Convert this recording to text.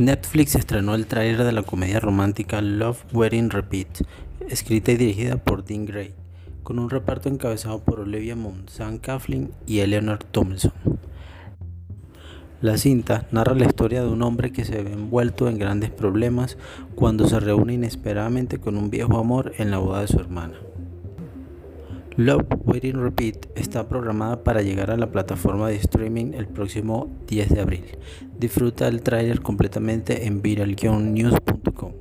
Netflix estrenó el tráiler de la comedia romántica Love Wedding Repeat, escrita y dirigida por Dean Gray, con un reparto encabezado por Olivia Munn, Sam Coughlin y Eleanor Tomlinson. La cinta narra la historia de un hombre que se ve envuelto en grandes problemas cuando se reúne inesperadamente con un viejo amor en la boda de su hermana. Love Waiting Repeat está programada para llegar a la plataforma de streaming el próximo 10 de abril. Disfruta el tráiler completamente en viral-news.com.